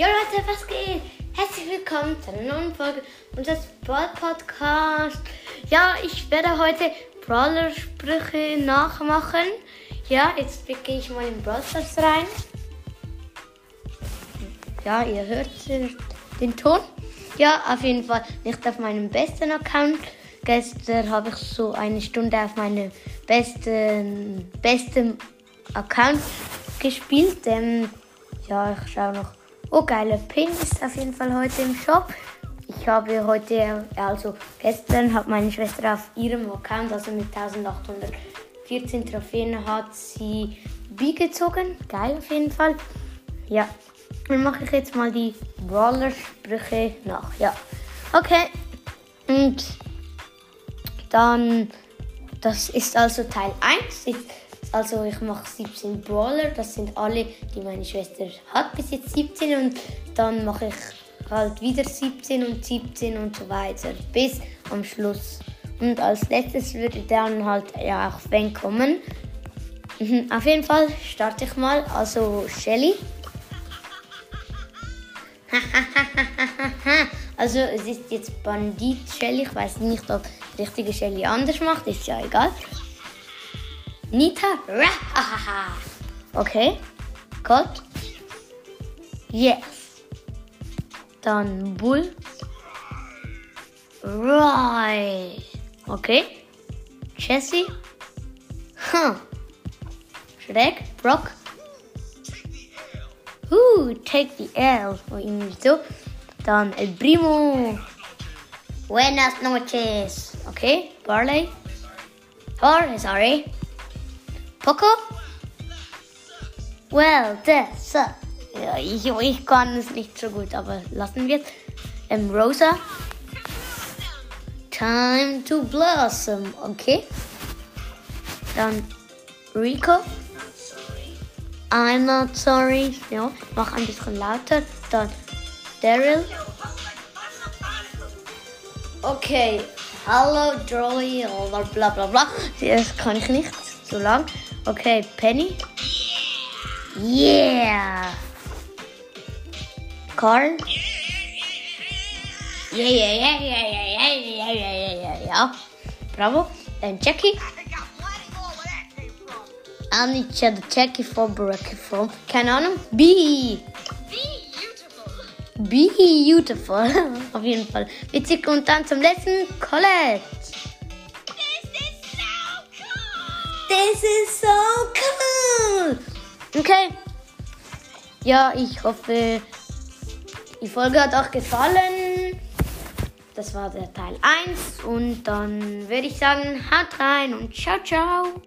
Jo Leute, was geht? Herzlich willkommen zu einer neuen Folge unseres Brawl Podcast. Ja, ich werde heute Brawler-Sprüche nachmachen. Ja, jetzt gehe ich mal in Brawl rein. Ja, ihr hört den Ton. Ja, auf jeden Fall nicht auf meinem besten Account. Gestern habe ich so eine Stunde auf meinem besten, besten Account gespielt. Ähm, ja, ich schaue noch. Oh, geiler Pin ist auf jeden Fall heute im Shop. Ich habe heute, also gestern hat meine Schwester auf ihrem Account, also mit 1814 Trophäen, hat sie B gezogen. Geil auf jeden Fall. Ja, dann mache ich jetzt mal die Brawler-Sprüche nach. Ja, okay. Und dann, das ist also Teil 1. Also ich mache 17 Brawler, das sind alle, die meine Schwester hat bis jetzt 17 und dann mache ich halt wieder 17 und 17 und so weiter bis am Schluss. Und als letztes würde dann halt ja auch Fang kommen. Auf jeden Fall starte ich mal. Also Shelly. also es ist jetzt Bandit Shelly. Ich weiß nicht, ob richtige Shelly anders macht. Ist ja egal. Nita. Ah, okay. Gott. Yes. Dann Bull. Right. Okay. Jesse. Huh. Schreck. Brock. Ooh, take the L. O irgendwie so. Dann El Primo. Buenas noches. Okay. Barley. Or, sorry. Poco? Well, that's uh, ja, ich, ich kann es nicht so gut, aber lassen wir es. Ähm, Rosa. Time to blossom, okay. Dann Rico. I'm not sorry. Ja, mach ein bisschen lauter. Dann Daryl. Okay. Hallo, Jolly, oder bla bla bla. Das kann ich nicht so lang. Okay, Penny. Yeah. Karn. Yeah, yeah, yeah, yeah, yeah, yeah, yeah, yeah, yeah. Bravo. And Jackie. I need to check for break from Canon B. Beautiful. Auf jeden Fall. Witzig. Und dann zum letzten College. This is so cool. Okay. Ja, ich hoffe, die Folge hat euch gefallen. Das war der Teil 1 und dann würde ich sagen, haut rein und ciao, ciao.